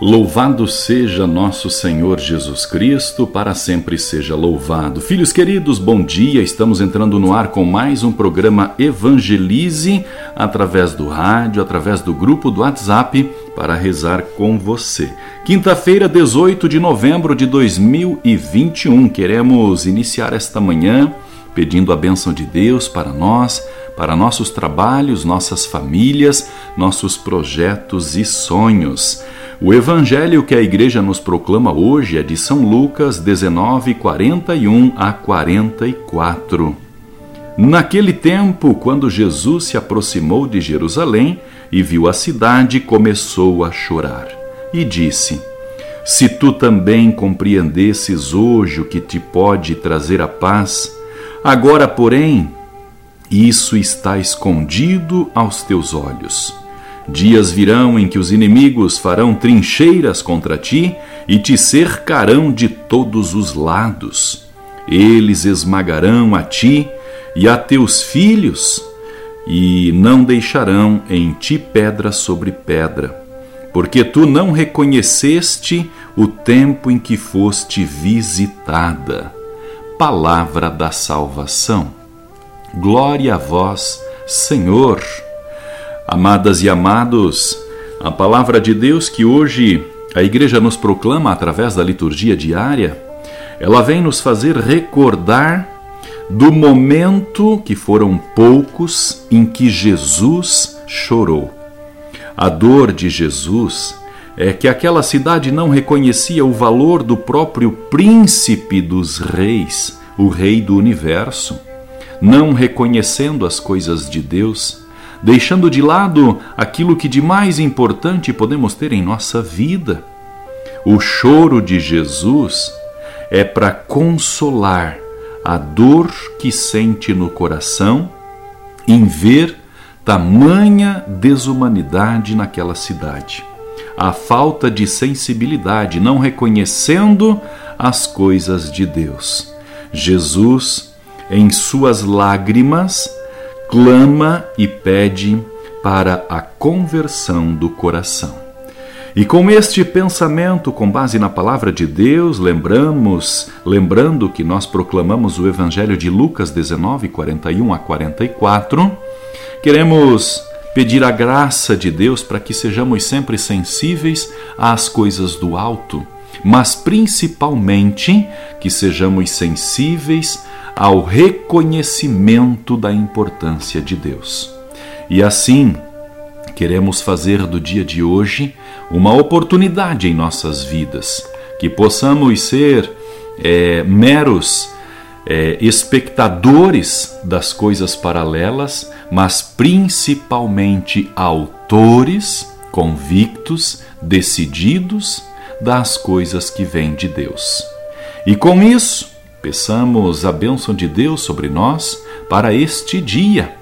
Louvado seja nosso Senhor Jesus Cristo, para sempre seja louvado. Filhos queridos, bom dia. Estamos entrando no ar com mais um programa Evangelize através do rádio, através do grupo do WhatsApp para rezar com você. Quinta-feira, 18 de novembro de 2021. Queremos iniciar esta manhã pedindo a bênção de Deus para nós, para nossos trabalhos, nossas famílias, nossos projetos e sonhos. O evangelho que a igreja nos proclama hoje é de São Lucas 19, 41 a 44. Naquele tempo, quando Jesus se aproximou de Jerusalém e viu a cidade, começou a chorar e disse: Se tu também compreendesses hoje o que te pode trazer a paz, agora, porém, isso está escondido aos teus olhos. Dias virão em que os inimigos farão trincheiras contra ti e te cercarão de todos os lados. Eles esmagarão a ti e a teus filhos, e não deixarão em ti pedra sobre pedra, porque tu não reconheceste o tempo em que foste visitada. Palavra da salvação. Glória a vós, Senhor. Amadas e amados, a palavra de Deus que hoje a igreja nos proclama através da liturgia diária, ela vem nos fazer recordar do momento que foram poucos em que Jesus chorou. A dor de Jesus é que aquela cidade não reconhecia o valor do próprio príncipe dos reis, o rei do universo, não reconhecendo as coisas de Deus deixando de lado aquilo que de mais importante podemos ter em nossa vida. O choro de Jesus é para consolar a dor que sente no coração em ver tamanha desumanidade naquela cidade. A falta de sensibilidade, não reconhecendo as coisas de Deus. Jesus, em suas lágrimas, clama e pede para a conversão do coração. E com este pensamento, com base na palavra de Deus, lembramos, lembrando que nós proclamamos o Evangelho de Lucas 19, 41 a 44, queremos pedir a graça de Deus para que sejamos sempre sensíveis às coisas do alto, mas principalmente que sejamos sensíveis ao reconhecimento da importância de Deus. E assim, queremos fazer do dia de hoje uma oportunidade em nossas vidas, que possamos ser é, meros é, espectadores das coisas paralelas, mas principalmente autores convictos, decididos das coisas que vêm de Deus. E com isso, Peçamos a bênção de Deus sobre nós para este dia.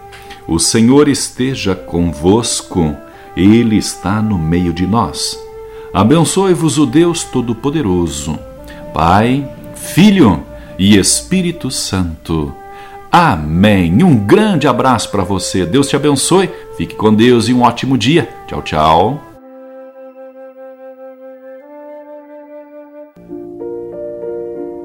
O Senhor esteja convosco, Ele está no meio de nós. Abençoe-vos o Deus Todo-Poderoso, Pai, Filho e Espírito Santo. Amém. Um grande abraço para você. Deus te abençoe. Fique com Deus e um ótimo dia. Tchau, tchau.